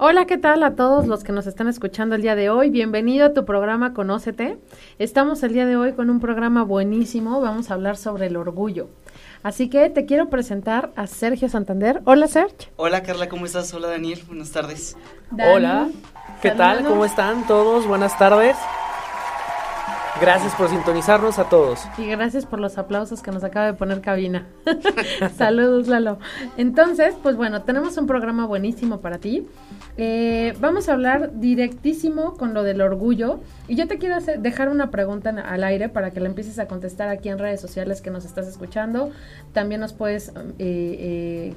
Hola, ¿qué tal a todos los que nos están escuchando el día de hoy? Bienvenido a tu programa Conócete. Estamos el día de hoy con un programa buenísimo. Vamos a hablar sobre el orgullo. Así que te quiero presentar a Sergio Santander. Hola, Sergio. Hola, Carla, ¿cómo estás? Hola, Daniel. Buenas tardes. Hola, ¿qué tal? ¿Cómo están todos? Buenas tardes. Gracias por sintonizarnos a todos. Y gracias por los aplausos que nos acaba de poner cabina. Saludos, Lalo. Entonces, pues bueno, tenemos un programa buenísimo para ti. Eh, vamos a hablar directísimo con lo del orgullo. Y yo te quiero dejar una pregunta al aire para que la empieces a contestar aquí en redes sociales que nos estás escuchando. También nos puedes eh, eh,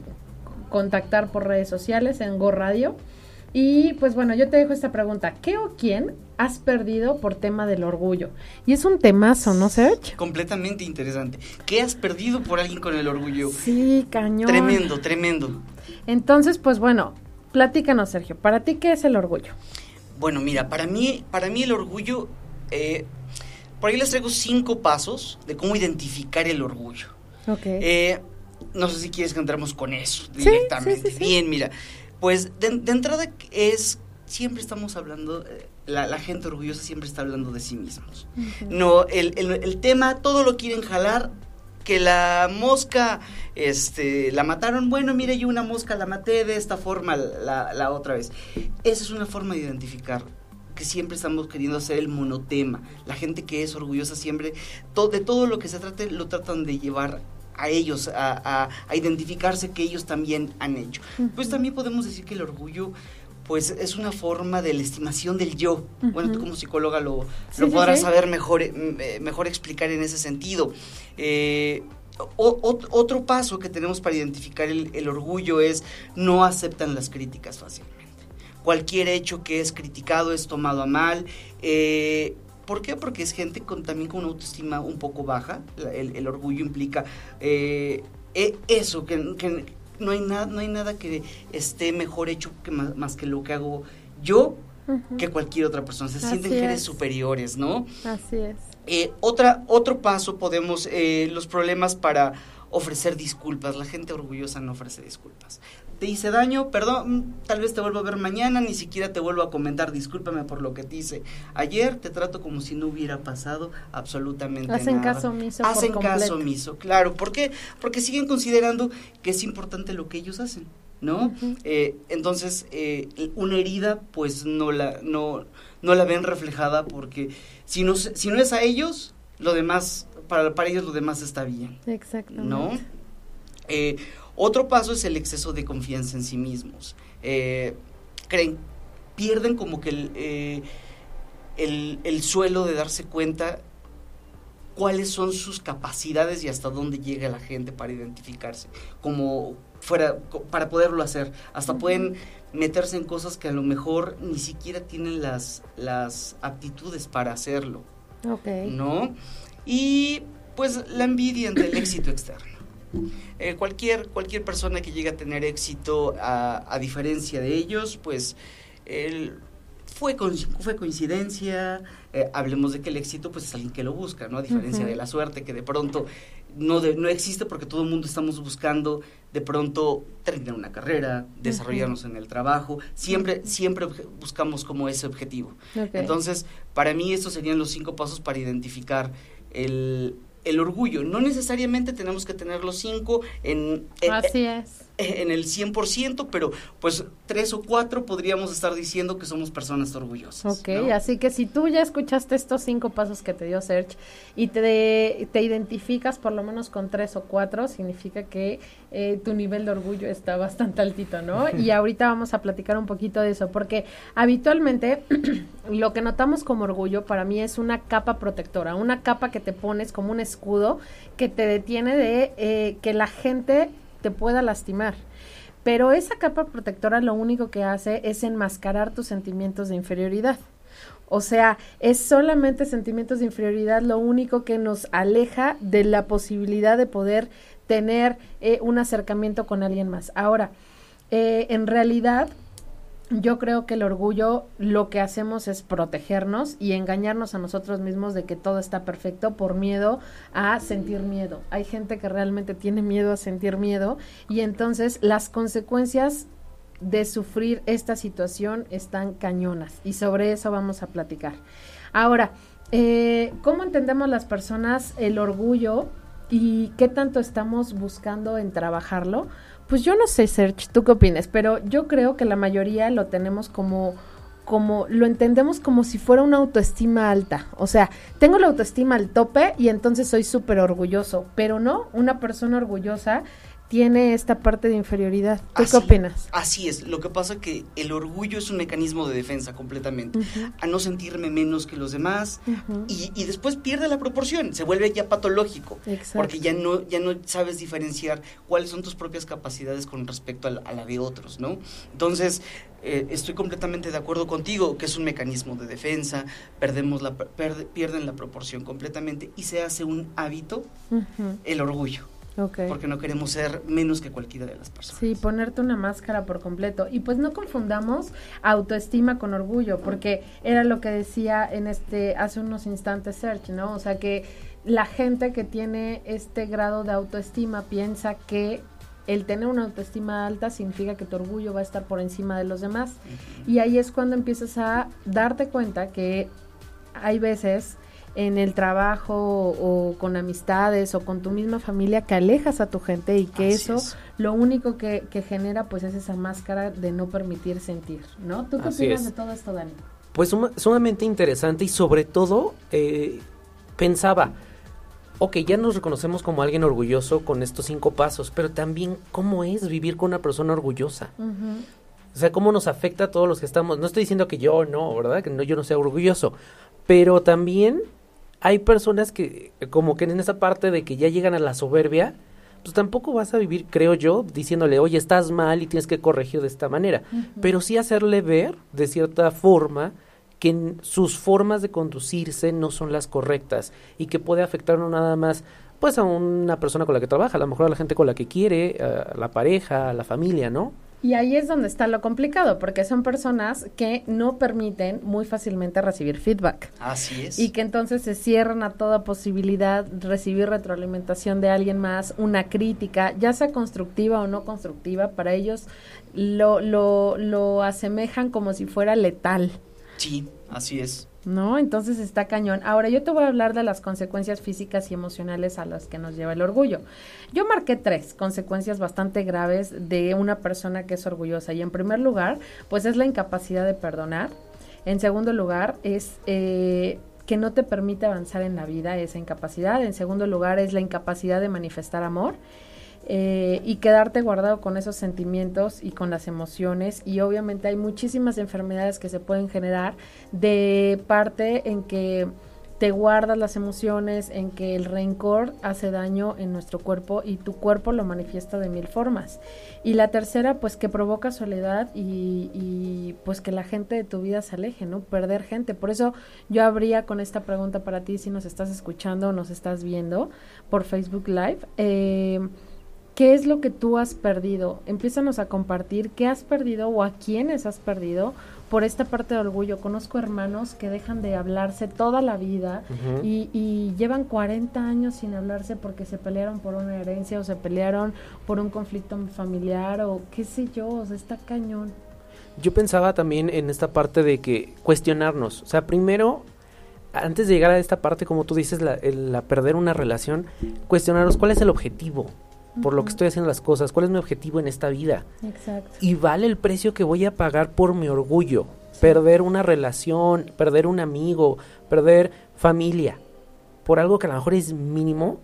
contactar por redes sociales en Go Radio. Y pues bueno, yo te dejo esta pregunta. ¿Qué o quién has perdido por tema del orgullo? Y es un temazo, ¿no, Sergio? Completamente interesante. ¿Qué has perdido por alguien con el orgullo? Sí, cañón. Tremendo, tremendo. Entonces, pues bueno, platícanos, Sergio. ¿Para ti qué es el orgullo? Bueno, mira, para mí, para mí el orgullo... Eh, por ahí les traigo cinco pasos de cómo identificar el orgullo. Ok. Eh, no sé si quieres que entremos con eso directamente. Sí, sí, Bien, mira. Pues de, entrada es, siempre estamos hablando, eh, la, gente orgullosa siempre está hablando de sí mismos. No, el, el, tema, todo lo quieren jalar, que la mosca, este, la mataron, bueno, mire, yo una mosca la maté de esta forma la, la otra vez. Esa es una forma de identificar que siempre estamos queriendo hacer el monotema. La gente que es orgullosa siempre, de todo lo que se trate, lo tratan de llevar a ellos, a, identificarse que ellos también han hecho. Pues también podemos decir que el orgullo pues es una forma de la estimación del yo. Bueno, tú como psicóloga lo, lo podrás saber mejor, eh, eh, mejor explicar en ese sentido. Eh, otro paso que tenemos para identificar el, orgullo es no aceptan las críticas fácilmente. Cualquier hecho que es criticado es tomado a mal. ¿Por qué? Porque es gente con, también con una autoestima un poco baja. El, orgullo implica eh, e, eso, que, no, hay nada, no hay nada que esté mejor hecho que más, que lo que hago yo que cualquier otra persona. Se sienten seres superiores, ¿no? Así es. Eh, otra, otro paso podemos, eh, los problemas para ofrecer disculpas. La gente orgullosa no ofrece disculpas te hice daño, perdón, mm, tal vez te vuelvo a ver mañana, ni siquiera te vuelvo a comentar, discúlpame por lo que te hice ayer, te trato como si no hubiera pasado absolutamente Hacen nada. caso omiso. Hacen caso omiso, claro. ¿Por qué? Porque siguen considerando que es importante lo que ellos hacen, ¿no? Eh, entonces, eh, una herida, pues no la, no, no la ven reflejada porque si no, si no es a ellos, lo demás, para, para ellos lo demás está bien. Exactamente. ¿No? Eh, otro paso es el exceso de confianza en sí mismos. Eh, creen, pierden como que eh, el, el, suelo de darse cuenta cuáles son sus capacidades y hasta dónde llega la gente para identificarse, como fuera, para poderlo hacer. Hasta pueden meterse en cosas que a lo mejor ni siquiera tienen las, las aptitudes para hacerlo. ¿No? Y pues la envidia ante el éxito externo. Eh, cualquier, cualquier persona que llegue a tener éxito, a, diferencia de ellos, pues él fue, fue coincidencia. Eh, hablemos de que el éxito pues es alguien que lo busca, ¿no? A diferencia de la suerte, que de pronto no, no existe porque todo el mundo estamos buscando de pronto terminar una carrera, desarrollarnos en el trabajo, siempre, siempre buscamos como ese objetivo. Entonces, para mí estos serían los cinco pasos para identificar el, el orgullo. No necesariamente tenemos que tener los cinco en, Así es. en el 100%, pero pues tres o cuatro podríamos estar diciendo que somos personas orgullosas. Ok, así que si tú ya escuchaste estos cinco pasos que te dio Serge y te, te identificas por lo menos con tres o cuatro, significa que eh, tu nivel de orgullo está bastante altito, ¿no? y ahorita vamos a platicar un poquito de eso, porque habitualmente lo que notamos como orgullo para mí es una capa protectora, una capa que te pones como un escudo que te detiene de eh, que la gente te pueda lastimar. Pero esa capa protectora lo único que hace es enmascarar tus sentimientos de inferioridad. O sea, es solamente sentimientos de inferioridad lo único que nos aleja de la posibilidad de poder tener eh, un acercamiento con alguien más. Ahora, eh, en realidad, yo creo que el orgullo lo que hacemos es protegernos y engañarnos a nosotros mismos de que todo está perfecto por miedo a sentir miedo. Hay gente que realmente tiene miedo a sentir miedo y entonces las consecuencias de sufrir esta situación están cañonas y sobre eso vamos a platicar. Ahora, eh, ¿cómo entendemos las personas el orgullo y qué tanto estamos buscando en trabajarlo? Pues yo no sé, Serge, ¿tú qué opinas? Pero yo creo que la mayoría lo tenemos como como lo entendemos como si fuera una autoestima alta. O sea, tengo la autoestima al tope y entonces soy súper orgulloso, pero no, una persona orgullosa tiene esta parte de inferioridad. ¿Tú qué opinas? Así es. Lo que pasa que el orgullo es un mecanismo de defensa completamente. A no sentirme menos que los demás. y, después pierde la proporción. Se vuelve ya patológico. Porque ya no, ya no sabes diferenciar cuáles son tus propias capacidades con respecto a la, de otros, ¿no? Entonces, eh, estoy completamente de acuerdo contigo que es un mecanismo de defensa. Perdemos la, pierden la proporción completamente y se hace un hábito el orgullo. Porque no queremos ser menos que cualquiera de las personas. Sí, ponerte una máscara por completo. Y pues no confundamos autoestima con orgullo, porque era lo que decía en este, hace unos instantes Search, ¿no? O sea que la gente que tiene este grado de autoestima piensa que el tener una autoestima alta significa que tu orgullo va a estar por encima de los demás. Y ahí es cuando empiezas a darte cuenta que hay veces en el trabajo o con amistades o con tu misma familia que alejas a tu gente y que eso lo único que, genera pues es esa máscara de no permitir sentir, ¿no? ¿Tú qué opinas de todo esto, Dani? Pues sumamente interesante y sobre todo eh, pensaba, ok, ya nos reconocemos como alguien orgulloso con estos cinco pasos, pero también cómo es vivir con una persona orgullosa. O sea, cómo nos afecta a todos los que estamos. No estoy diciendo que yo no, ¿verdad? Que no, yo no sea orgulloso. Pero también hay personas que, como que en esa parte de que ya llegan a la soberbia, pues tampoco vas a vivir, creo yo, diciéndole, oye, estás mal y tienes que corregir de esta manera. Pero sí hacerle ver, de cierta forma, que sus formas de conducirse no son las correctas y que puede afectar no nada más pues a una persona con la que trabaja, a lo mejor a la gente con la que quiere, a la pareja, a la familia, ¿no? Y ahí es donde está lo complicado, porque son personas que no permiten muy fácilmente recibir feedback. Así es. Y que entonces se cierran a toda posibilidad de recibir retroalimentación de alguien más, una crítica, ya sea constructiva o no constructiva, para ellos lo, lo, lo asemejan como si fuera letal. Sí, así es. ¿No? Entonces está cañón. Ahora yo te voy a hablar de las consecuencias físicas y emocionales a las que nos lleva el orgullo. Yo marqué tres consecuencias bastante graves de una persona que es orgullosa. Y en primer lugar, pues es la incapacidad de perdonar. En segundo lugar, es... Eh, que no te permite avanzar en la vida esa incapacidad. En segundo lugar, es la incapacidad de manifestar amor. Eh, y quedarte guardado con esos sentimientos y con las emociones y obviamente hay muchísimas enfermedades que se pueden generar de parte en que te guardas las emociones, en que el rencor hace daño en nuestro cuerpo y tu cuerpo lo manifiesta de mil formas. Y la tercera, pues que provoca soledad y, pues que la gente de tu vida se aleje, ¿no? Perder gente. Por eso yo habría con esta pregunta para ti, si nos estás escuchando o nos estás viendo por Facebook Live. Eh, ¿Qué es lo que tú has perdido? Empiézanos a compartir qué has perdido o a quiénes has perdido por esta parte de orgullo. Conozco hermanos que dejan de hablarse toda la vida y, llevan 40 años sin hablarse porque se pelearon por una herencia o se pelearon por un conflicto familiar o qué sé yo, o sea, está cañón. Yo pensaba también en esta parte de que cuestionarnos, o sea, primero antes de llegar a esta parte, como tú dices, la, la perder una relación, cuestionarnos cuál es el objetivo por lo que estoy haciendo las cosas, cuál es mi objetivo en esta vida. Exacto. Y vale el precio que voy a pagar por mi orgullo. Perder una relación, perder un amigo, perder familia, por algo que a lo mejor es mínimo.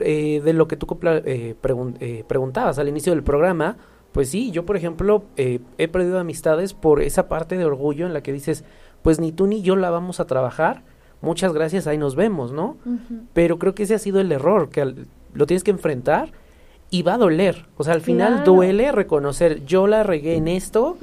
Eh, de lo que tú eh, eh, preguntabas al inicio del programa, pues sí, yo por ejemplo he perdido amistades por esa parte de orgullo en la que dices, pues ni tú ni yo la vamos a trabajar, muchas gracias, ahí nos vemos, ¿no? Pero creo que ese ha sido el error, que al, lo tienes que enfrentar y va a doler. O sea, al final duele reconocer, yo la regué en esto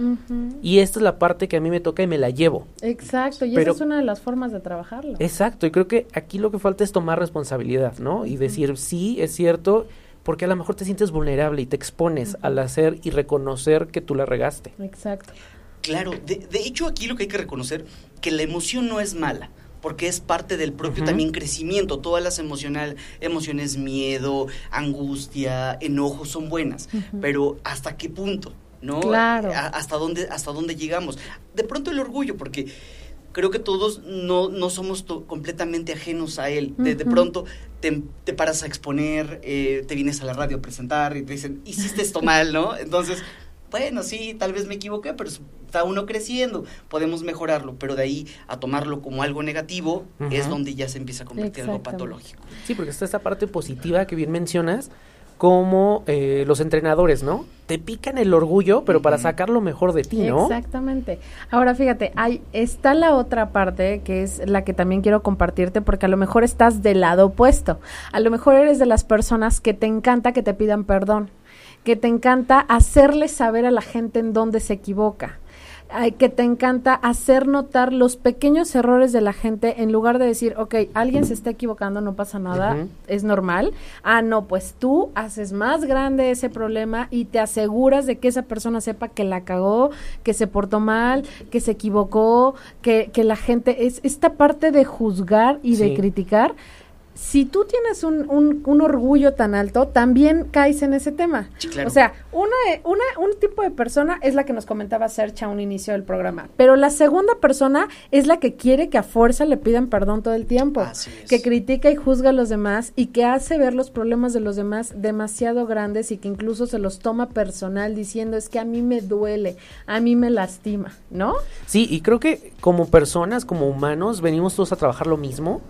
y esta es la parte que a mí me toca y me la llevo. Exacto, y esa es una de las formas de trabajarlo. Exacto, y creo que aquí lo que falta es tomar responsabilidad, ¿no? Y decir, sí, es cierto, porque a lo mejor te sientes vulnerable y te expones al hacer y reconocer que tú la regaste. Exacto. Claro, de, de hecho aquí lo que hay que reconocer, que la emoción no es mala porque es parte del propio también crecimiento. Todas las emocional, emociones, miedo, angustia, enojo son buenas, pero ¿hasta qué punto? ¿no? Claro. Hasta dónde, hasta dónde llegamos. De pronto el orgullo, porque creo que todos no, no somos completamente ajenos a él. De, de pronto te, te paras a exponer, eh, te vienes a la radio a presentar y te dicen, hiciste esto mal, ¿no? Entonces, bueno, sí, tal vez me equivoqué, pero está uno creciendo, podemos mejorarlo, pero de ahí a tomarlo como algo negativo es donde ya se empieza a convertir en algo patológico. Sí, porque está esa parte positiva que bien mencionas, como eh, los entrenadores, ¿no? Te pican el orgullo, pero para sacar lo mejor de ti, ¿no? Exactamente. Ahora fíjate, hay, está la otra parte que es la que también quiero compartirte porque a lo mejor estás del lado opuesto. A lo mejor eres de las personas que te encanta que te pidan perdón, que te encanta hacerle saber a la gente en dónde se equivoca. que te encanta hacer notar los pequeños errores de la gente en lugar de decir, ok, alguien se está equivocando, no pasa nada, es normal. Ah, no, pues tú haces más grande ese problema y te aseguras de que esa persona sepa que la cagó, que se portó mal, que se equivocó, que, que la gente es esta parte de juzgar y de criticar. Si tú tienes un, un, un orgullo tan alto, también caes en ese tema. Sí, claro. O sea, una, una, un tipo de persona es la que nos comentaba Sercha a un inicio del programa, pero la segunda persona es la que quiere que a fuerza le pidan perdón todo el tiempo, Así es. que critica y juzga a los demás y que hace ver los problemas de los demás demasiado grandes y que incluso se los toma personal diciendo es que a mí me duele, a mí me lastima, ¿no? Sí, y creo que como personas, como humanos, venimos todos a trabajar lo mismo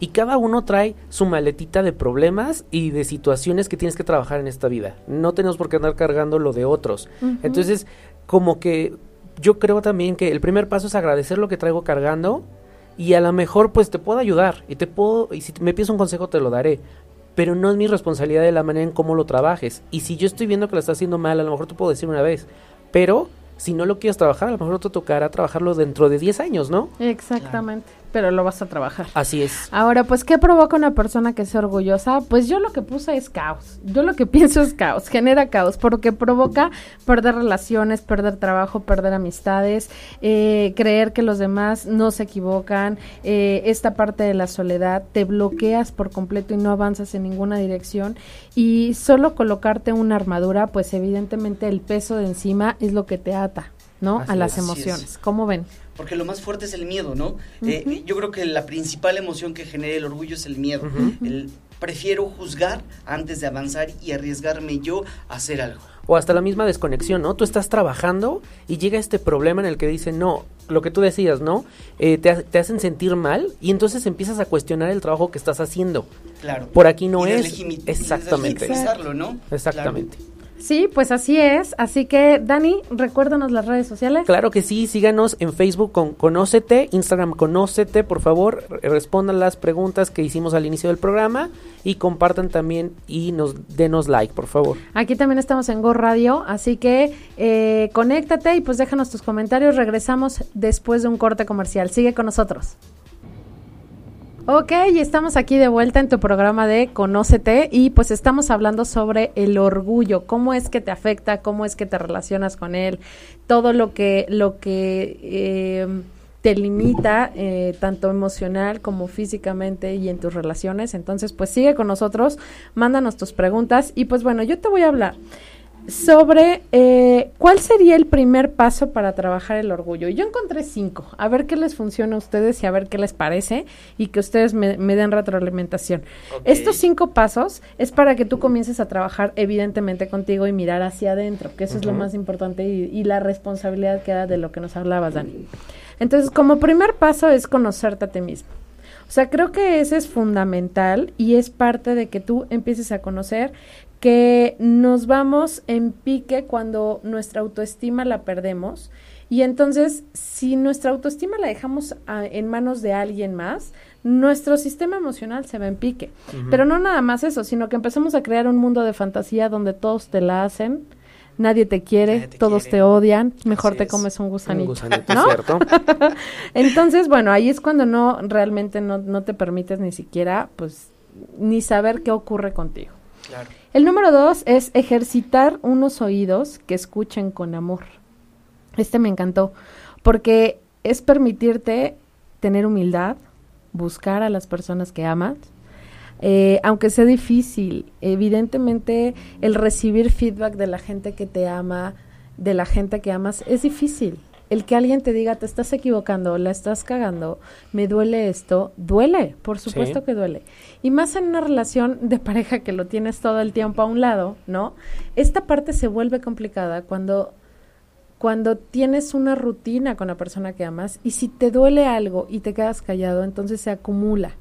y cada uno trae su maletita de problemas y de situaciones que tienes que trabajar en esta vida. No tenemos por qué andar cargando lo de otros. Entonces, como que yo creo también que el primer paso es agradecer lo que traigo cargando y a lo mejor pues te puedo ayudar y te puedo y si me pides un consejo te lo daré. Pero no es mi responsabilidad de la manera en cómo lo trabajes. Y si yo estoy viendo que lo estás haciendo mal, a lo mejor te puedo decir una vez. Pero si no lo quieres trabajar, a lo mejor te tocará trabajarlo dentro de 10 años, ¿no? Exactamente, pero lo vas a trabajar. Así es. Ahora, pues, ¿qué provoca una persona que sea orgullosa? Pues yo lo que puse es caos. Yo lo que pienso es caos, genera caos, porque provoca perder relaciones, perder trabajo, perder amistades, eh, creer que los demás no se equivocan, eh, esta parte de la soledad, te bloqueas por completo y no avanzas en ninguna dirección. Y solo colocarte una armadura, pues evidentemente el peso de encima es lo que te ata, ¿no? Así a las es. Emociones. ¿Cómo ven? Porque lo más fuerte es el miedo, ¿no? Eh, yo creo que la principal emoción que genera el orgullo es el miedo. El prefiero juzgar antes de avanzar y arriesgarme yo a hacer algo. O hasta la misma desconexión, ¿no? Tú estás trabajando y llega este problema en el que dicen, no, lo que tú decías, ¿no? Eh, te, ha- te hacen sentir mal y entonces empiezas a cuestionar el trabajo que estás haciendo. Claro. Por aquí no Y es. Exactamente. ¿no? Exactamente. Sí, pues así es. Así que, Dani, recuérdanos las redes sociales. Claro que sí, síganos en Facebook con Conócete, Instagram Conócete, por favor, re- respondan las preguntas que hicimos al inicio del programa y compartan también y nos denos like, por favor. Aquí también estamos en Go Radio, así que eh, conéctate y pues déjanos tus comentarios. Regresamos después de un corte comercial. Sigue con nosotros. Ok, y estamos aquí de vuelta en tu programa de Conócete y pues estamos hablando sobre el orgullo, cómo es que te afecta, cómo es que te relacionas con él, todo lo que, lo que eh, te limita, eh, tanto emocional como físicamente y en tus relaciones. Entonces, pues sigue con nosotros, mándanos tus preguntas y pues bueno, yo te voy a hablar sobre eh, cuál sería el primer paso para trabajar el orgullo. Y Yo encontré cinco, a ver qué les funciona a ustedes y a ver qué les parece y que ustedes me, me den retroalimentación. Estos cinco pasos es para que tú comiences a trabajar evidentemente contigo y mirar hacia adentro, que eso es lo más importante y, y la responsabilidad que era de lo que nos hablabas, Dani. Entonces, como primer paso es conocerte a ti mismo. O sea, creo que ese es fundamental y es parte de que tú empieces a conocer que nos vamos en pique cuando nuestra autoestima la perdemos y entonces si nuestra autoestima la dejamos a- en manos de alguien más, nuestro sistema emocional se va en pique. Pero no nada más eso, sino que empezamos a crear un mundo de fantasía donde todos te la hacen, nadie te quiere, Nadie te todos quiere. te odian, mejor Así te es. comes un Un gusanito, gusanito, ¿no? ¿cierto? Entonces, bueno, ahí es cuando no, realmente no, no te permites ni siquiera, pues, ni saber qué ocurre contigo. Claro. El número dos es ejercitar unos oídos que escuchen con amor. Este me encantó, porque es permitirte tener humildad, buscar a las personas que amas, eh, aunque sea difícil, evidentemente el recibir feedback de la gente que te ama de la gente que amas es difícil. El que alguien te diga, te estás equivocando, la estás cagando, me duele esto, duele, por supuesto Sí. que duele. Y más en una relación de pareja que lo tienes todo el tiempo a un lado, ¿no? Esta parte se vuelve complicada cuando cuando tienes una rutina con la persona que amas y si te duele algo y te quedas callado, entonces se acumula.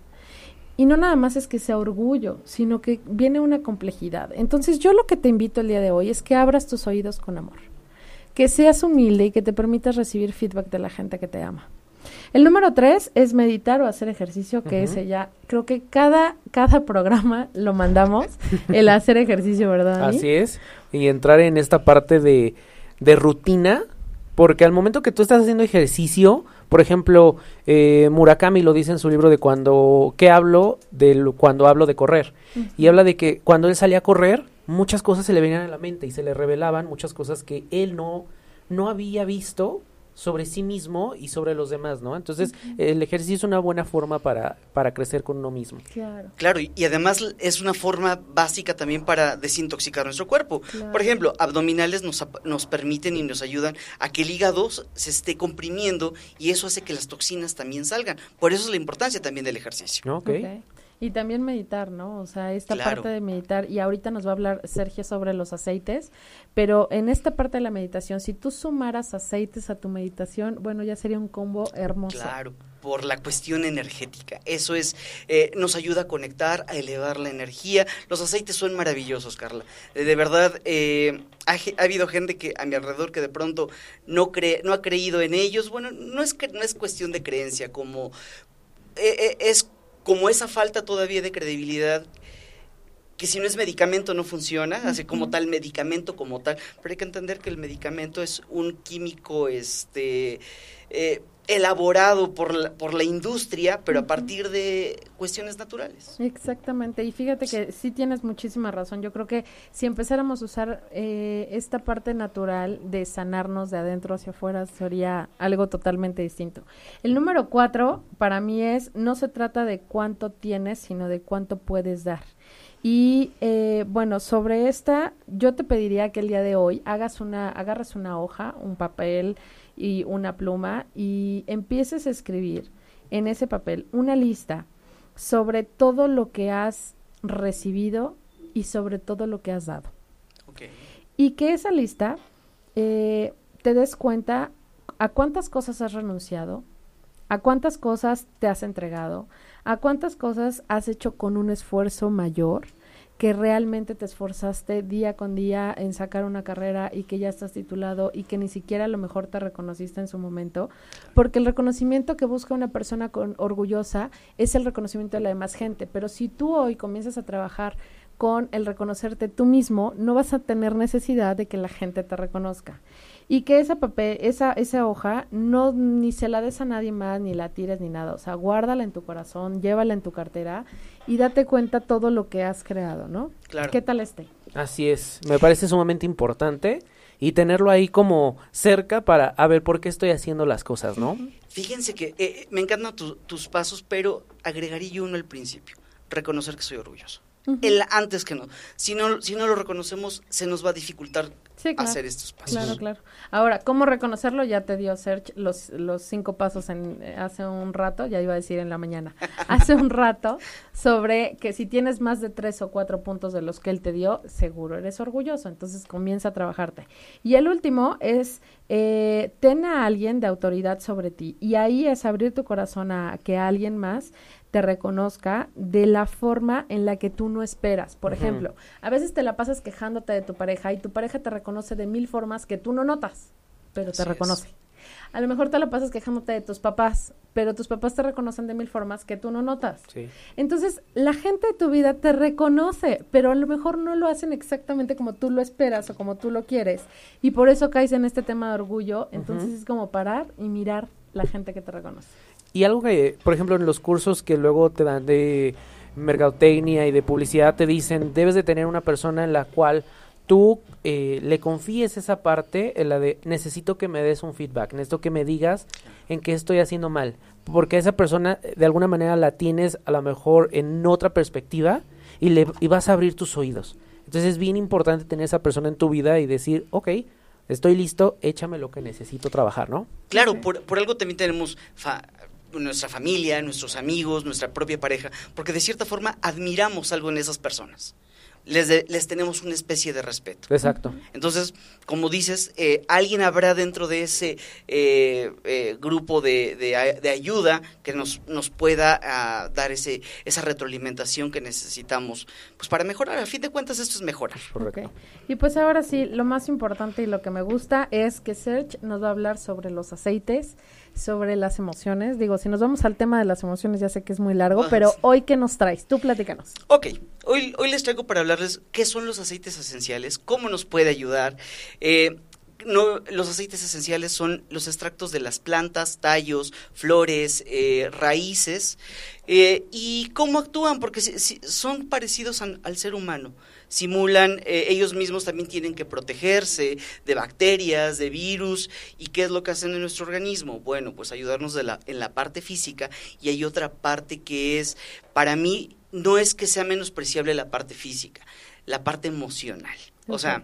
Y no nada más es que sea orgullo, sino que viene una complejidad. Entonces yo lo que te invito el día de hoy es que abras tus oídos con amor, que seas humilde y que te permitas recibir feedback de la gente que te ama. El número tres es meditar o hacer ejercicio, que Ujú. ese ya, creo que cada, cada programa lo mandamos, el hacer ejercicio, ¿verdad? Dani? Así es. Y entrar en esta parte de, de rutina, porque al momento que tú estás haciendo ejercicio, por ejemplo, eh, Murakami lo dice en su libro de cuando, ¿qué hablo? De lo- cuando hablo de correr. Y habla de que cuando él salía a correr, muchas cosas se le venían a la mente y se le revelaban muchas cosas que él no, no había visto sobre sí mismo y sobre los demás, ¿no? Entonces, el ejercicio es una buena forma para, para crecer con uno mismo. Claro. Claro, y, y además es una forma básica también para desintoxicar nuestro cuerpo. Claro. Por ejemplo, abdominales nos, nos permiten y nos ayudan a que el hígado se esté comprimiendo y eso hace que las toxinas también salgan. Por eso es la importancia también del ejercicio. Ok. Ok. Y también meditar, ¿no? O sea, esta Claro. parte de meditar, y ahorita nos va a hablar Sergio sobre los aceites, pero en esta parte de la meditación, si tú sumaras aceites a tu meditación, bueno, ya sería un combo hermoso. Claro, por la cuestión energética. Eso es, eh, nos ayuda a conectar, a elevar la energía. Los aceites son maravillosos, Carla. Eh, de verdad, eh, ha habido gente que a mi alrededor que de pronto no cree, no ha creído en ellos. Bueno, no es que no es cuestión de creencia, como eh, eh, es como esa falta todavía de credibilidad que si no es medicamento no funciona, así como tal medicamento como tal, pero hay que entender que el medicamento es un químico este eh, elaborado por la, por la industria, pero a partir de cuestiones naturales. Exactamente, y fíjate que sí tienes muchísima razón. Yo creo que si empezáramos a usar eh, esta parte natural de sanarnos de adentro hacia afuera, sería algo totalmente distinto. El número cuatro, para mí es, no se trata de cuánto tienes, sino de cuánto puedes dar. Y eh, bueno, sobre esta, yo te pediría que el día de hoy hagas una, agarras una hoja, un papel y una pluma y empieces a escribir en ese papel una lista sobre todo lo que has recibido y sobre todo lo que has dado. Y que esa lista eh, te des cuenta a cuántas cosas has renunciado, a cuántas cosas te has entregado, a cuántas cosas has hecho con un esfuerzo mayor que realmente te esforzaste día con día en sacar una carrera y que ya estás titulado y que ni siquiera a lo mejor te reconociste en su momento, porque el reconocimiento que busca una persona con, orgullosa es el reconocimiento de la demás gente, pero si tú hoy comienzas a trabajar con el reconocerte tú mismo, no vas a tener necesidad de que la gente te reconozca. Y que esa papel, esa, esa hoja, no ni se la des a nadie más, ni la tires ni nada. O sea, guárdala en tu corazón, llévala en tu cartera y date cuenta todo lo que has creado, ¿no? Claro. ¿Qué tal este? Así es, me parece sumamente importante y tenerlo ahí como cerca para a ver por qué estoy haciendo las cosas, ¿no? Fíjense que eh, me encantan tu- tus pasos, pero agregaría yo uno al principio, reconocer que soy orgulloso. El antes que no. Si no, si no lo reconocemos, se nos va a dificultar Sí, claro. hacer estos pasos. Claro, claro. Ahora, ¿cómo reconocerlo? Ya te dio Serge los, los cinco pasos en, eh, hace un rato, ya iba a decir en la mañana, hace un rato, sobre que si tienes más de tres o cuatro puntos de los que él te dio, seguro eres orgulloso, entonces comienza a trabajarte. Y el último es, eh, ten a alguien de autoridad sobre ti, y ahí es abrir tu corazón a que alguien más te reconozca de la forma en la que tú no esperas. Por ejemplo, a veces te la pasas quejándote de tu pareja y tu pareja te reconoce de mil formas que tú no notas, pero te Así es. reconoce. A lo mejor te la pasas quejándote de tus papás, pero tus papás te reconocen de mil formas que tú no notas. Sí. Entonces, la gente de tu vida te reconoce, pero a lo mejor no lo hacen exactamente como tú lo esperas o como tú lo quieres. Y por eso caes en este tema de orgullo. Entonces, es como parar y mirar la gente que te reconoce. Y algo que, por ejemplo, en los cursos que luego te dan de mercadotecnia y de publicidad, te dicen, debes de tener una persona en la cual tú eh, le confíes esa parte, en la de necesito que me des un feedback, necesito que me digas en qué estoy haciendo mal, porque esa persona eh, de alguna manera la tienes a lo mejor en otra perspectiva y, le, y vas a abrir tus oídos. Entonces es bien importante tener esa persona en tu vida y decir, ok, estoy listo, échame lo que necesito trabajar, ¿no? Claro, por, por algo también tenemos nuestra familia, nuestros amigos, nuestra propia pareja, porque de cierta forma admiramos algo en esas personas les, les tenemos una especie de respeto. Exacto. Entonces, como dices, eh, alguien habrá dentro de ese eh, eh, grupo de, de, ayuda que nos, nos pueda ah, dar ese, esa retroalimentación que necesitamos pues para mejorar. A fin de cuentas, esto es mejorar. Correcto. Y pues ahora sí, lo más importante y lo que me gusta es que Serge nos va a hablar sobre los aceites sobre las emociones. Digo, si nos vamos al tema de las emociones, ya sé que es muy largo, pero hoy, ¿qué nos traes? Tú platícanos. Ok, hoy, hoy les traigo para hablarles qué son los aceites esenciales, cómo nos puede ayudar. Eh, no, los aceites esenciales son los extractos de las plantas, tallos, flores, eh, raíces, eh, y cómo actúan, porque son parecidos al ser humano simulan, eh, ellos mismos también tienen que protegerse de bacterias, de virus, y qué es lo que hacen en nuestro organismo. Bueno, pues ayudarnos de la, en la parte física y hay otra parte que es, para mí, no es que sea menospreciable la parte física, la parte emocional. O sea,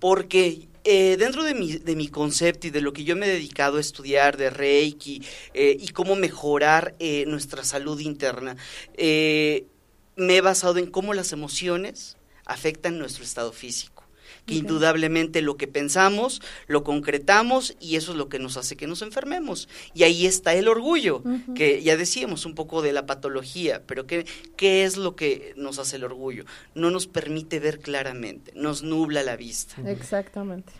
porque eh, dentro de mi, de mi concepto y de lo que yo me he dedicado a estudiar de Reiki eh, y cómo mejorar nuestra salud interna, me he basado en cómo las emociones afectan nuestro estado físico. Que indudablemente lo que pensamos, lo concretamos y eso es lo que nos hace que nos enfermemos. Y ahí está el orgullo, que ya decíamos un poco de la patología, pero ¿qué, ¿qué es lo que nos hace el orgullo? No nos permite ver claramente, nos nubla la vista. Exactamente.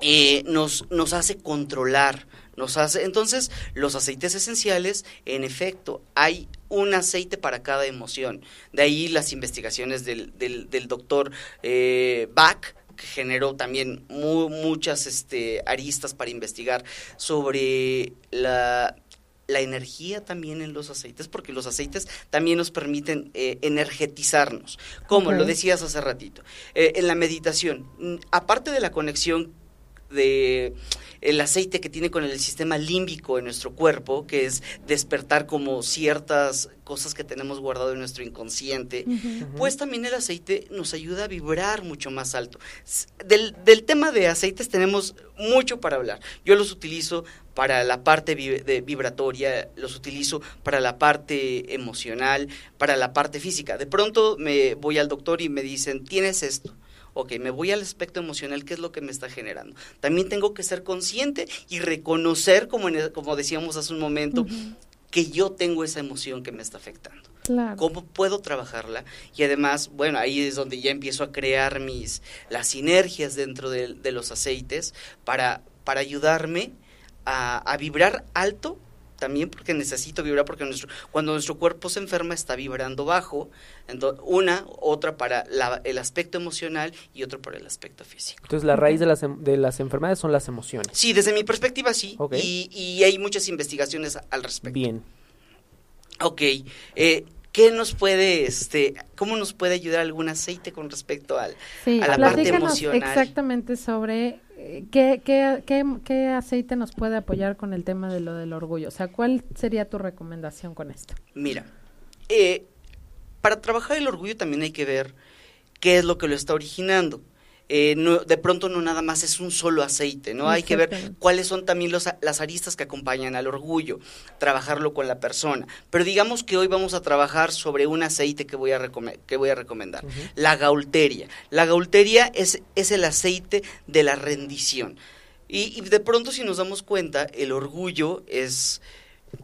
Eh, nos, nos hace controlar, nos hace, entonces, los aceites esenciales, en efecto, hay un aceite para cada emoción. De ahí las investigaciones del, del, doctor eh, Bach, que generó también muchas este, aristas para investigar sobre la, la energía también en los aceites, porque los aceites también nos permiten eh, energetizarnos, como lo decías hace ratito. Eh, en la meditación, aparte de la conexión de el aceite que tiene con el sistema límbico en nuestro cuerpo, que es despertar como ciertas cosas que tenemos guardado en nuestro inconsciente, pues también el aceite nos ayuda a vibrar mucho más alto. Del, del, tema de aceites tenemos mucho para hablar. Yo los utilizo para la parte de vibratoria, los utilizo para la parte emocional, para la parte física. De pronto me voy al doctor y me dicen, tienes esto ok, me voy al aspecto emocional, ¿qué es lo que me está generando? También tengo que ser consciente y reconocer, como, como decíamos hace un momento, que yo tengo esa emoción que me está afectando. ¿Cómo puedo trabajarla? Y además, bueno, ahí es donde ya empiezo a crear mis, las sinergias dentro de, los aceites para, para ayudarme a, a vibrar alto también porque necesito vibrar, porque nuestro, cuando nuestro cuerpo se enferma está vibrando bajo, entonces, una, otra para el aspecto emocional y otro para el aspecto físico. Entonces la raíz de las, em, de las enfermedades son las emociones. Sí, desde mi perspectiva sí, y, y, hay muchas investigaciones al respecto. Bien. Ok, eh, ¿qué nos puede, este, cómo nos puede ayudar algún aceite con respecto al, a la parte emocional? Exactamente sobre ¿Qué, qué, qué, qué aceite nos puede apoyar con el tema de lo del orgullo? O sea, ¿cuál sería tu recomendación con esto? Mira, eh, para trabajar el orgullo también hay que ver qué es lo que lo está originando. Eh, no, de pronto no nada más es un solo aceite, ¿no? Hay que ver cuáles son también los, las aristas que acompañan al orgullo, trabajarlo con la persona. Pero digamos que hoy vamos a trabajar sobre un aceite que voy a, que voy a recomendar, la gaulteria. La gaulteria es, es el aceite de la rendición. Y, de pronto si nos damos cuenta, el orgullo es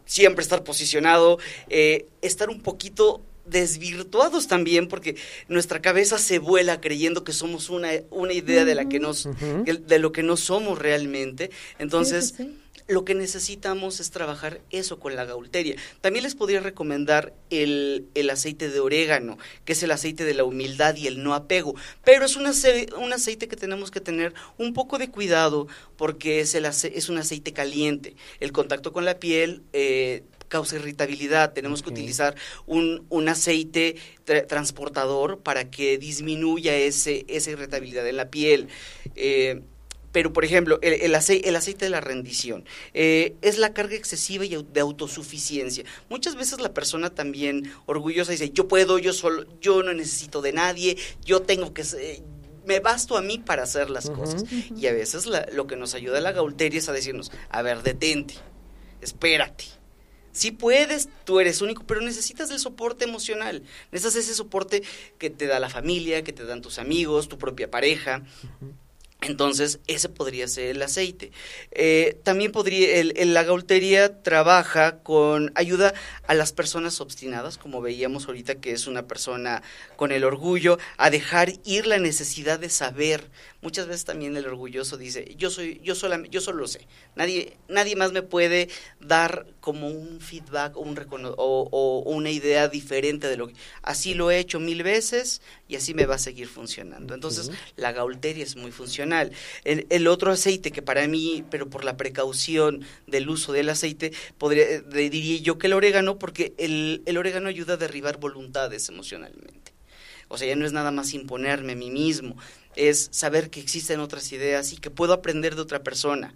siempre estar posicionado, eh, estar un poquito desvirtuados también porque nuestra cabeza se vuela creyendo que somos una, una idea de la que nos de lo que no somos realmente entonces lo que necesitamos es trabajar eso con la gaulteria. También les podría recomendar el, el, aceite de orégano, que es el aceite de la humildad y el no apego. Pero es un, un aceite que tenemos que tener un poco de cuidado porque es, el es un aceite caliente. El contacto con la piel eh, causa irritabilidad. Tenemos que utilizar un, un aceite transportador para que disminuya ese, esa irritabilidad en la piel. Eh, pero, por ejemplo, el, el, aceite, el aceite de la rendición eh, es la carga excesiva y de autosuficiencia. Muchas veces la persona también orgullosa dice, yo puedo, yo solo, yo no necesito de nadie, yo tengo que me basto a mí para hacer las cosas. Y a veces lo que nos ayuda a la gaulteria es a decirnos, a ver, detente, espérate. Si puedes, tú eres único, pero necesitas el soporte emocional. Necesitas ese soporte que te da la familia, que te dan tus amigos, tu propia pareja. Entonces, ese podría ser el aceite. Eh, también podría, el, la gaultería trabaja con ayuda a las personas obstinadas, como veíamos ahorita que es una persona con el orgullo, a dejar ir la necesidad de saber. Muchas veces también el orgulloso dice, yo soy, yo solamente, yo solo lo sé. Nadie, nadie más me puede dar como un feedback o, un o, una idea diferente de lo que así lo he hecho mil veces y así me va a seguir funcionando. Entonces, la gaulteria es muy funcional. El, otro aceite que para mí, pero por la precaución del uso del aceite, podría, diría yo que el orégano, porque el, el orégano ayuda a derribar voluntades emocionalmente. O sea, ya no es nada más imponerme a mí mismo, es saber que existen otras ideas y que puedo aprender de otra persona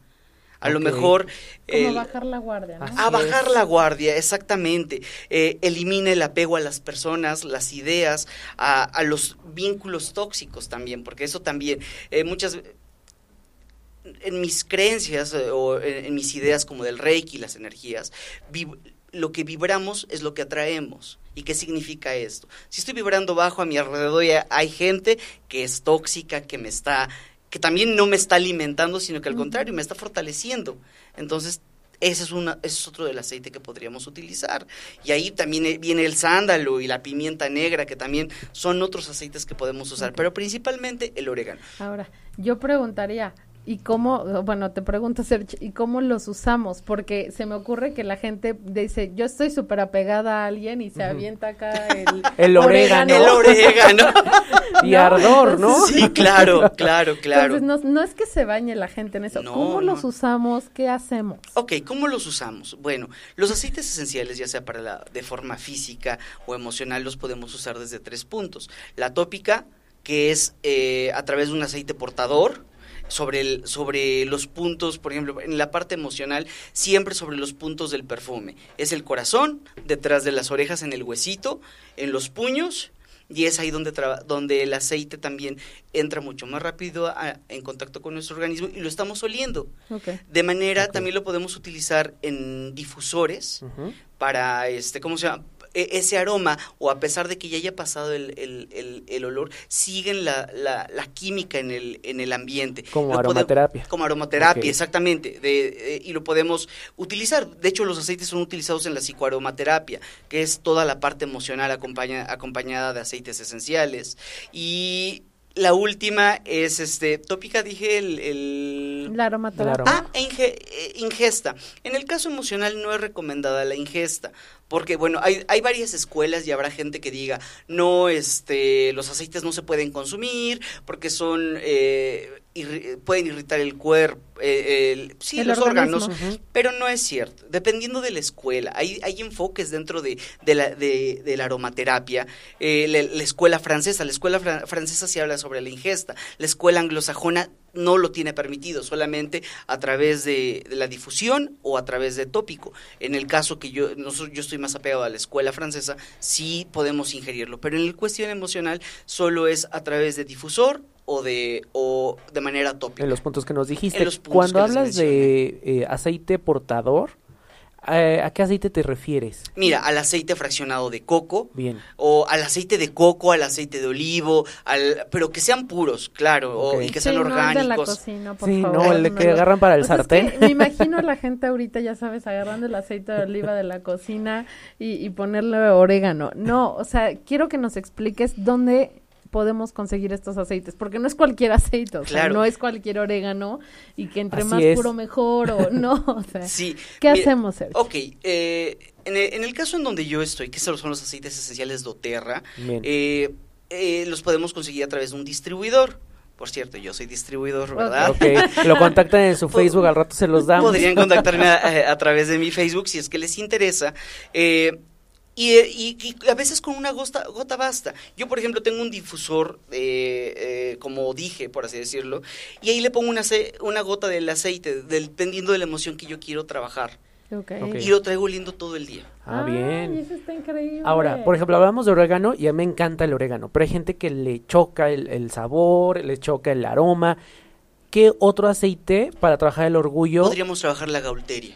a lo mejor... Como bajar la guardia, ¿no? A bajar la guardia, exactamente. Eh, elimina el apego a las personas, las ideas, a, los vínculos tóxicos también, porque eso también, eh, muchas en mis creencias eh, o en, mis ideas como del reiki, las energías, lo que vibramos es lo que atraemos. ¿Y qué significa esto? Si estoy vibrando bajo a mi alrededor, hay gente que es tóxica, que me está que también no me está alimentando, sino que al contrario, me está fortaleciendo. Entonces, ese es, una, ese es otro del aceite que podríamos utilizar. Y ahí también eh, viene el sándalo y la pimienta negra, que también son otros aceites que podemos usar, pero principalmente el orégano. Ahora, yo preguntaría, y cómo, bueno, te pregunto, Sergio, ¿y cómo los usamos? Porque se me ocurre que la gente dice, yo estoy súper apegada a alguien y se avienta acá el, el orégano. El orégano. y ardor, ¿no? Sí, claro, claro, claro. Entonces, no, es que se bañe la gente en eso. ¿Cómo los usamos? ¿Qué hacemos? Ok, ¿cómo los usamos? Bueno, los aceites esenciales, ya sea para la, de forma física o emocional, los podemos usar desde tres puntos. La tópica, que es eh, a través de un aceite portador, sobre, el, sobre los puntos, por ejemplo, en la parte emocional, siempre sobre los puntos del perfume. Es el corazón, detrás de las orejas, en el huesito, en los puños, y es ahí donde, donde el aceite también entra mucho más rápido en contacto con nuestro organismo y lo estamos oliendo. De manera, también lo podemos utilizar en difusores para, este, ¿cómo se llama? E, ese aroma, o a pesar de que ya haya pasado el, el, el, olor, siguen la, la, la, química en el, en el ambiente. Como aromaterapia. como aromaterapia, exactamente. De, y lo podemos utilizar. De hecho, los aceites son utilizados en la psicoaromaterapia, que es toda la parte emocional acompaña, acompañada de aceites esenciales. Y la última es, este, tópica dije el... La aromaterapia. Ah, e ingesta. En el caso emocional no es recomendada la ingesta, porque bueno, hay, hay varias escuelas y habrá gente que diga, no, este, los aceites no se pueden consumir porque son, eh, pueden irritar el cuerpo, eh, sí, los órganos, pero no es cierto. Dependiendo de la escuela, hay, hay enfoques dentro de, de, la, de, de la aromaterapia. Eh, la, escuela francesa, la escuela francesa sí habla sobre la ingesta, la escuela anglosajona no lo tiene permitido, solamente a través de, la difusión o a través de tópico. En el caso que yo, yo estoy más apegado a la escuela francesa, sí podemos ingerirlo, pero en el cuestión emocional solo es a través de difusor o de, o de manera tópica. En los puntos que nos dijiste. Cuando hablas de eh, aceite portador, eh, ¿A qué aceite te refieres? Mira, al aceite fraccionado de coco. Bien. O al aceite de coco, al aceite de olivo, al, pero que sean puros, claro, y que sean orgánicos. sí, no, el que agarran para el sartén. me imagino a la gente ahorita, ya sabes, agarrando el aceite de oliva de la cocina y, y ponerle orégano. No, o sea, quiero que nos expliques dónde podemos conseguir estos aceites, porque no es cualquier aceite, o sea, no es cualquier orégano y que entre más puro mejor o no, o sea, sí. ¿qué hacemos, Sergio? Ok, eh, en, el, caso en donde yo estoy, que son los aceites esenciales doTERRA, eh, eh, los podemos conseguir a través de un distribuidor. Por cierto, yo soy distribuidor, ¿verdad? Ok, lo contactan en su Facebook, al rato se los damos. Podrían contactarme a, a, través de mi Facebook si es que les interesa. Eh, y, a veces con una gota, gota basta. Yo, por ejemplo, tengo un difusor, eh, eh, como dije, por así decirlo, y ahí le pongo una, una gota del aceite, dependiendo de la emoción que yo quiero trabajar. Y lo traigo oliendo todo el día. Ah, Ay, bien. eso está increíble. Ahora, por ejemplo, hablamos de orégano y a mí me encanta el orégano, pero hay gente que le choca el, el sabor, le choca el aroma. ¿Qué otro aceite para trabajar el orgullo? Podríamos trabajar la gaulteria.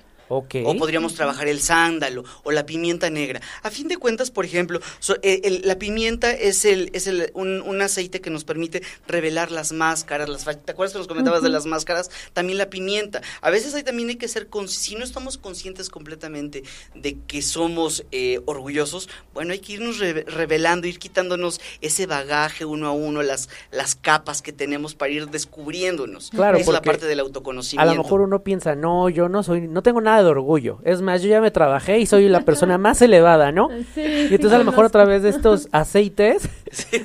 O podríamos trabajar el sándalo o la pimienta negra. A fin de cuentas, por ejemplo, so- eh, el- la pimienta es, el, es el, un, un aceite que nos permite revelar las máscaras. Las, ¿Te acuerdas que nos comentabas de las máscaras? También la pimienta. A veces ahí también hay que ser, si no estamos conscientes completamente de que somos eh, orgullosos, bueno, hay que irnos re- revelando, ir quitándonos ese bagaje uno a uno, las, las capas que tenemos para ir descubriéndonos. Claro, es la parte del A autoconocimiento. lo mejor uno piensa, no, yo no soy, no tengo nada de orgullo. Es más, yo ya me trabajé y soy la persona más elevada, ¿no? Sí, Y sí entonces a lo mejor a través de estos aceites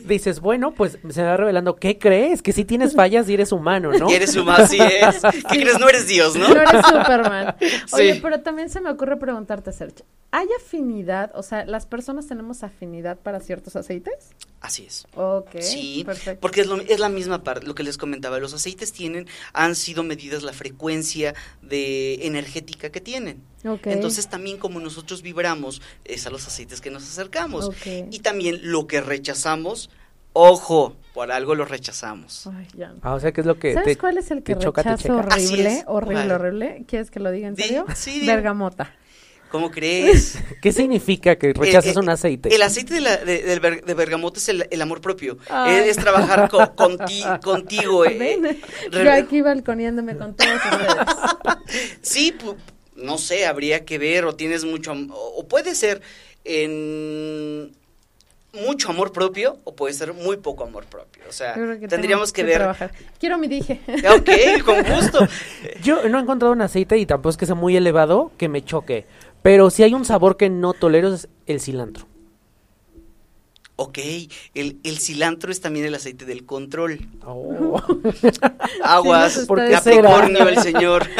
dices, bueno, pues se va revelando, ¿qué crees? Que sí tienes fallas y eres humano, ¿no? Y eres humano, así es. ¿Qué crees? No eres Dios, ¿no? No eres Superman. Oye, pero también se me ocurre preguntarte, Sergio. ¿Hay afinidad? O sea, ¿las personas tenemos afinidad para ciertos aceites? Así es. Ok. Sí, Perfecto. porque es, lo- es la misma parte, lo que les comentaba. Los aceites tienen, han sido medidas la frecuencia de energética que tienen. Ok. Entonces también como nosotros vibramos, es a los aceites que nos acercamos. Ok. Y también lo que rechazamos, ojo, por algo lo rechazamos. Ay, ya. Ah, o sea, ¿qué es lo que ¿Sabes te- cuál es el que te choca, te rechazo checa? Así horrible? es. Horrible, horrible. ¿Quieres que lo diga en serio? sí, di. Bergamota. ¿Cómo crees? ¿Qué significa que rechazas Eh, eh, un aceite? El aceite de, la, de, ber- de bergamota es el, el amor propio. Es, es trabajar co- conti- contigo. eh, Ven, re- Yo aquí balconeándome con todos ustedes. Sí, no sé, habría que ver o tienes mucho, o, o puede ser en mucho amor propio o puede ser muy poco amor propio. O sea, que tendríamos que ver. trabajar. Quiero mi dije. Ok, con gusto. Yo no he encontrado un aceite y tampoco es que sea muy elevado que me choque. Pero si hay un sabor que no tolero es el cilantro. Ok, el, el cilantro es también el aceite del control. Oh. Aguas, Sí, ¿Por será? Capricornio, el señor.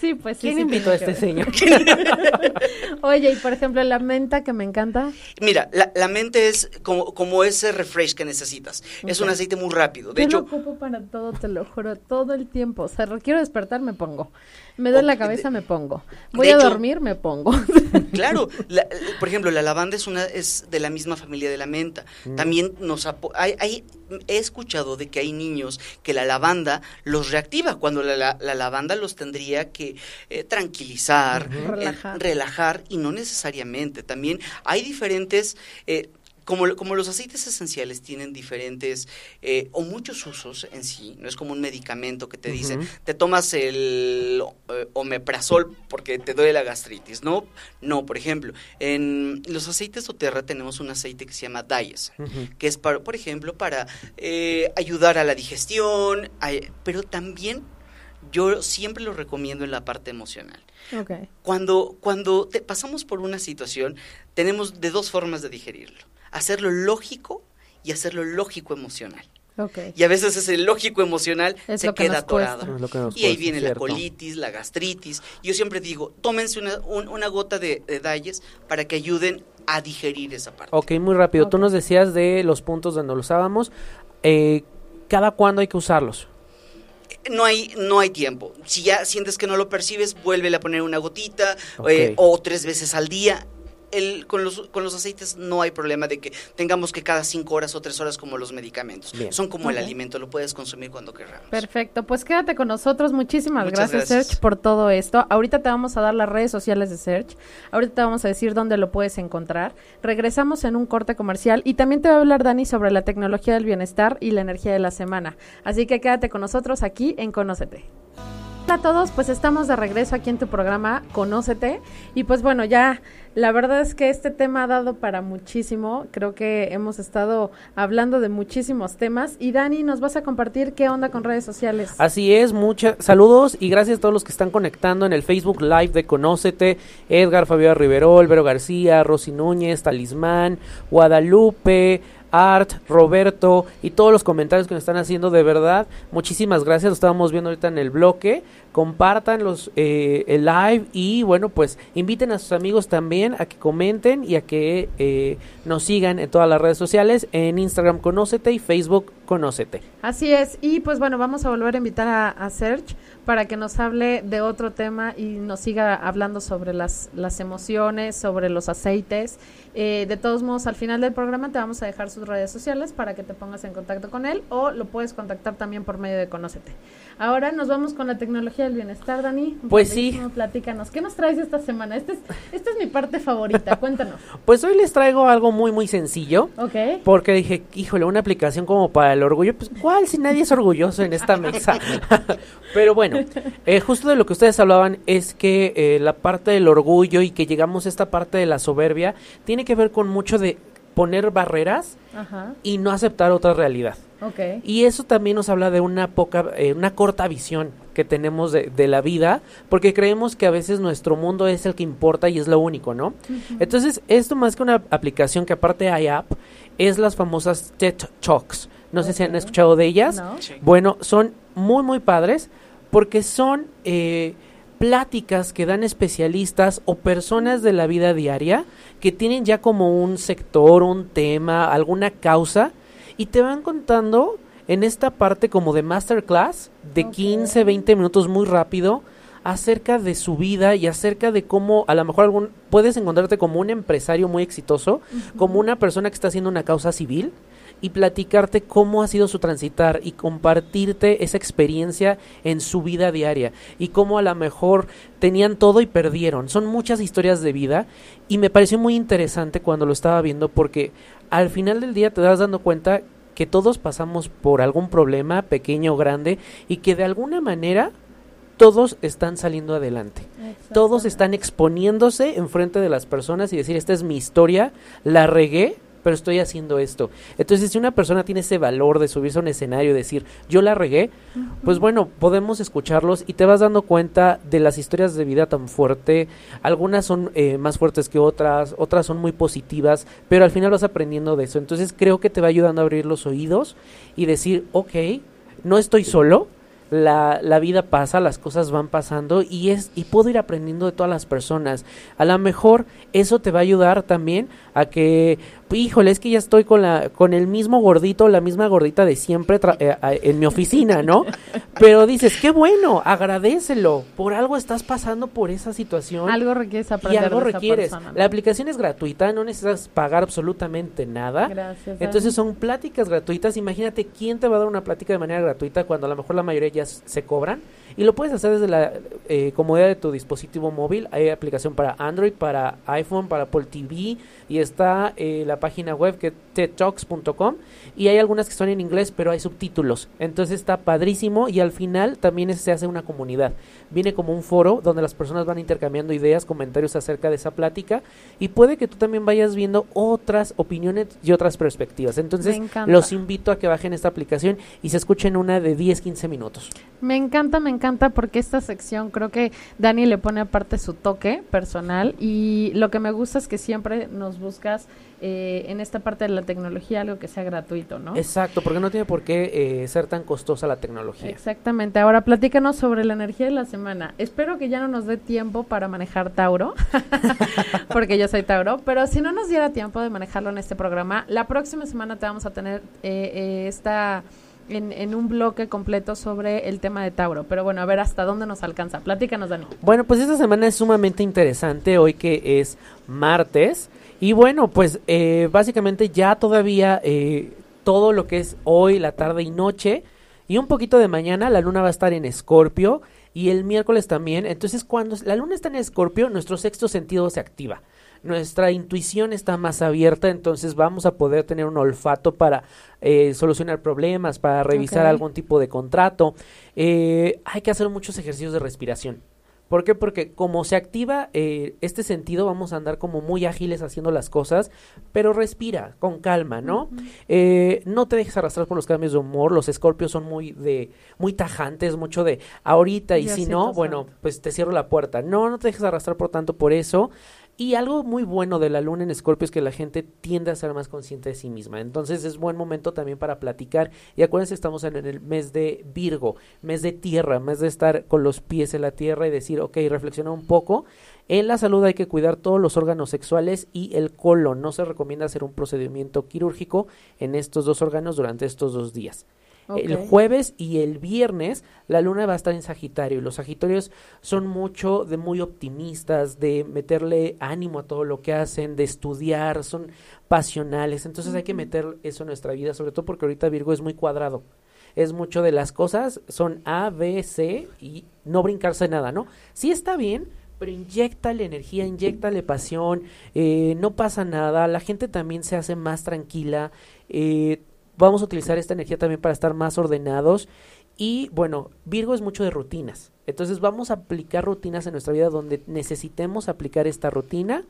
Sí, pues sí. ¿Quién sí invitó a este señor? Oye, y por ejemplo, la menta que me encanta. Mira, la, la mente es como, como ese refresh que necesitas. Es un aceite muy rápido. De Yo hecho, lo ocupo para todo, te lo juro, todo el tiempo. O sea, quiero despertar, me pongo. Me duele la cabeza, de- me pongo. Voy a hecho- dormir, me pongo. Claro, la- por ejemplo, la lavanda es una es de la misma familia de la menta. También nos hay, hay- he escuchado de que hay niños que la lavanda los reactiva cuando la, la- la lavanda los tendría que eh, tranquilizar, eh, Relajar. relajar y no necesariamente. También hay diferentes eh, como, como los aceites esenciales tienen diferentes eh, o muchos usos en sí, no es como un medicamento que te dicen, te tomas el eh, omeprazol porque te duele la gastritis, ¿no? No, por ejemplo, en los aceites doTERRA tenemos un aceite que se llama Dias, Ujú. que es, para, por ejemplo, para eh, ayudar a la digestión, pero también yo siempre lo recomiendo en la parte emocional. Cuando, cuando te pasamos por una situación, tenemos de dos formas de digerirlo. Hacerlo lógico y hacerlo lógico emocional. Y a veces ese lógico emocional Es se que queda atorado. Que Y ahí cuesta, viene la colitis, la gastritis. Yo siempre digo, tómense una, un- una gota de, de Dalles para que ayuden a digerir esa parte. Ok, muy rápido. Tú nos decías de los puntos donde lo usábamos. Eh, ¿Cada cuándo hay que usarlos? No hay, no hay tiempo. Si ya sientes que no lo percibes, vuélvele a poner una gotita eh, o tres veces al día. El, con, los, con los aceites no hay problema de que tengamos que cada cinco horas o tres horas como los medicamentos. Bien. Son como el alimento, lo puedes consumir cuando queramos. Perfecto, pues quédate con nosotros. Muchísimas Muchas gracias, gracias. Serge, por todo esto. Ahorita te vamos a dar las redes sociales de Serge. Ahorita te vamos a decir dónde lo puedes encontrar. Regresamos en un corte comercial y también te va a hablar Dani sobre la tecnología del bienestar y la energía de la semana. Así que quédate con nosotros aquí en Conócete. Hola a todos, pues estamos de regreso aquí en tu programa Conócete y pues bueno, ya la verdad es que este tema ha dado para muchísimo, creo que hemos estado hablando de muchísimos temas y Dani, nos vas a compartir qué onda con redes sociales. Así es, muchas saludos y gracias a todos los que están conectando en el Facebook Live de Conócete, Edgar, Fabiola Riverol, Vero García, Rosy Núñez, Talismán, Guadalupe, Art, Roberto y todos los comentarios que nos están haciendo de verdad. Muchísimas gracias, lo estábamos viendo ahorita en el bloque. Compartan los, eh, el live y bueno, pues inviten a sus amigos también a que comenten y a que eh, nos sigan en todas las redes sociales, en Instagram Conócete y Facebook Conócete. Así es, y pues bueno, vamos a volver a invitar a, Serge para que nos hable de otro tema y nos siga hablando sobre las, las emociones, sobre los aceites. Eh, de todos modos, al final del programa te vamos a dejar sus redes sociales para que te pongas en contacto con él o lo puedes contactar también por medio de Conócete. Ahora nos vamos con la tecnología del bienestar, Dani. Pues sí. Platícanos, ¿qué nos traes esta semana? Esta es, esta es mi parte favorita, cuéntanos. Pues hoy les traigo algo muy, muy sencillo. Ok. Porque dije, híjole, una aplicación como para el orgullo. Pues, ¿cuál si nadie es orgulloso en esta mesa? Pero bueno, eh, justo de lo que ustedes hablaban es que eh, la parte del orgullo y que llegamos a esta parte de la soberbia tiene que ver con mucho de poner barreras Ajá. y no aceptar otra realidad. Y eso también nos habla de una poca, eh, una corta visión que tenemos de, de la vida, porque creemos que a veces nuestro mundo es el que importa y es lo único, ¿no? Entonces, esto más que una aplicación que aparte hay app, es las famosas TED Talks. No sé si han escuchado de ellas. ¿No? Sí. Bueno, son muy, muy padres porque son eh, pláticas que dan especialistas o personas de la vida diaria que tienen ya como un sector, un tema, alguna causa y te van contando en esta parte como de masterclass de Ok. 15, 20 minutos muy rápido acerca de su vida y acerca de cómo a lo mejor algún puedes encontrarte como un empresario muy exitoso, como una persona que está haciendo una causa civil y platicarte cómo ha sido su transitar y compartirte esa experiencia en su vida diaria y cómo a lo mejor tenían todo y perdieron. Son muchas historias de vida y me pareció muy interesante cuando lo estaba viendo porque al final del día te das dando cuenta que todos pasamos por algún problema, pequeño o grande, y que de alguna manera todos están saliendo adelante. Todos están exponiéndose enfrente de las personas y decir, esta es mi historia, la regué, pero estoy haciendo esto. Entonces, si una persona tiene ese valor de subirse a un escenario y decir, yo la regué, pues bueno, podemos escucharlos y te vas dando cuenta de las historias de vida tan fuerte. Algunas son eh, más fuertes que otras, otras son muy positivas, pero al final vas aprendiendo de eso. Entonces, creo que te va ayudando a abrir los oídos y decir, ok, no estoy solo, la, la vida pasa, las cosas van pasando y es y puedo ir aprendiendo de todas las personas. A lo mejor eso te va a ayudar también a que, híjole, es que ya estoy con la con el mismo gordito, la misma gordita de siempre tra- eh, en mi oficina, ¿no? Pero dices, qué bueno, agradecelo, por algo estás pasando por esa situación Algo requieres y aprender algo de esa requieres. persona, ¿no? La aplicación es gratuita, no necesitas pagar absolutamente nada. Gracias. Entonces son pláticas gratuitas. Imagínate quién te va a dar una plática de manera gratuita cuando a lo mejor la mayoría ya se cobran. Y lo puedes hacer desde la eh, comodidad de tu dispositivo móvil. Hay aplicación para Android, para iPhone, para Apple TV. Y está eh, la página web que es tedtalks.com. Y hay algunas que son en inglés, pero hay subtítulos. Entonces está padrísimo. Y al final también se hace una comunidad. Viene como un foro donde las personas van intercambiando ideas, comentarios acerca de esa plática. Y puede que tú también vayas viendo otras opiniones y otras perspectivas. Entonces los invito a que bajen esta aplicación y se escuchen una de 10-15 minutos. Me encanta, me encanta porque esta sección creo que Dani le pone aparte su toque personal y lo que me gusta es que siempre nos buscas eh, en esta parte de la tecnología algo que sea gratuito, ¿no? Exacto, porque no tiene por qué eh, ser tan costosa la tecnología. Exactamente. Ahora platícanos sobre la energía de la semana. Espero que ya no nos dé tiempo para manejar Tauro, porque yo soy Tauro, pero si no nos diera tiempo de manejarlo en este programa, la próxima semana te vamos a tener eh, eh, esta en, en un bloque completo sobre el tema de Tauro. Pero bueno, a ver hasta dónde nos alcanza. Platícanos, Dani. Bueno, pues esta semana es sumamente interesante, hoy que es martes. Y bueno, pues eh, básicamente ya todavía eh, todo lo que es hoy, la tarde y noche, y un poquito de mañana, la luna va a estar en Escorpio y el miércoles también. Entonces, cuando la luna está en Escorpio, nuestro sexto sentido se activa. Nuestra intuición está más abierta, entonces vamos a poder tener un olfato para eh, solucionar problemas, para revisar algún tipo de contrato. Eh, hay que hacer muchos ejercicios de respiración. ¿Por qué? Porque como se activa eh, este sentido, vamos a andar como muy ágiles haciendo las cosas, pero respira con calma, ¿no? Eh, no te dejes arrastrar por los cambios de humor. Los escorpios son muy de, muy tajantes, mucho de ahorita y si no, bueno, pues te cierro la puerta. No, no te dejes arrastrar por tanto por eso. Y algo muy bueno de la luna en Escorpio es que la gente tiende a ser más consciente de sí misma. Entonces es buen momento también para platicar. Y acuérdense, estamos en el mes de Virgo, mes de tierra, mes de estar con los pies en la tierra y decir, ok, reflexiona un poco. En la salud hay que cuidar todos los órganos sexuales y el colon. No se recomienda hacer un procedimiento quirúrgico en estos dos órganos durante estos dos días. El jueves y el viernes la luna va a estar en Sagitario. Los Sagitarios son mucho de muy optimistas, de meterle ánimo a todo lo que hacen, de estudiar, son pasionales. Entonces hay que meter eso en nuestra vida, sobre todo porque ahorita Virgo es muy cuadrado. Es mucho de las cosas, son A, B, C y no brincarse nada, ¿no? Sí está bien, pero inyectale energía, inyectale pasión, eh, no pasa nada, la gente también se hace más tranquila, eh, vamos a utilizar esta energía también para estar más ordenados. Y bueno, Virgo es mucho de rutinas. Entonces vamos a aplicar rutinas en nuestra vida donde necesitemos aplicar esta rutina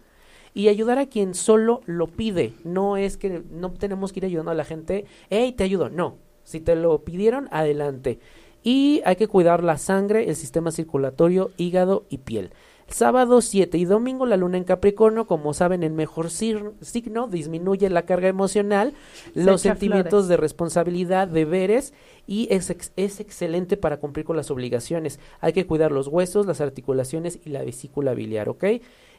y ayudar a quien solo lo pide. No es que no tenemos que ir ayudando a la gente, hey, te ayudo. No, si te lo pidieron, adelante. Y hay que cuidar la sangre, el sistema circulatorio, hígado y piel. Sábado 7 y domingo la luna en Capricornio, como saben, el mejor signo disminuye la carga emocional, los sentimientos de responsabilidad, deberes y es, es excelente para cumplir con las obligaciones. Hay que cuidar los huesos, las articulaciones y la vesícula biliar, ¿ok?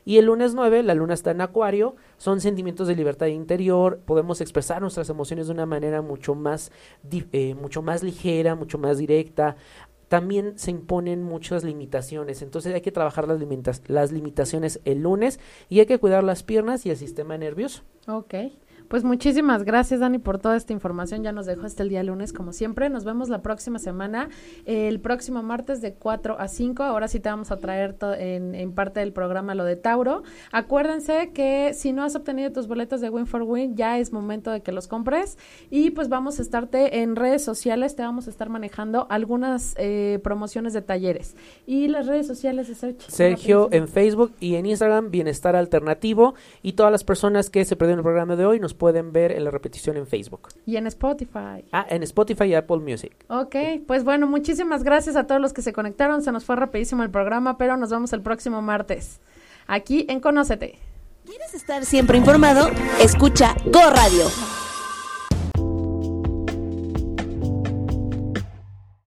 Y el lunes 9, la luna está en Acuario, son sentimientos de libertad interior, podemos expresar nuestras emociones de una manera mucho más, eh, mucho más ligera, mucho más directa también se imponen muchas limitaciones. Entonces hay que trabajar las, las limitaciones el lunes y hay que cuidar las piernas y el sistema nervioso. Ok. Pues muchísimas gracias, Dani, por toda esta información. Ya nos dejó hasta el día lunes, como siempre. Nos vemos la próxima semana, el próximo martes de 4 a 5. Ahora sí te vamos a traer en, en, parte del programa lo de Tauro. Acuérdense que si no has obtenido tus boletos de Win for Win, ya es momento de que los compres. Y pues vamos a estarte en redes sociales, te vamos a estar manejando algunas eh, promociones de talleres. Y las redes sociales de Sergio. Sergio en Facebook y en Instagram, Bienestar Alternativo. Y todas las personas que se perdieron el programa de hoy nos pueden ver en la repetición en Facebook. Y en Spotify. Ah, en Spotify y Apple Music. Ok, pues bueno, muchísimas gracias a todos los que se conectaron. Se nos fue rapidísimo el programa, pero nos vemos el próximo martes. Aquí en Conócete. ¿Quieres estar siempre informado? Escucha Go Radio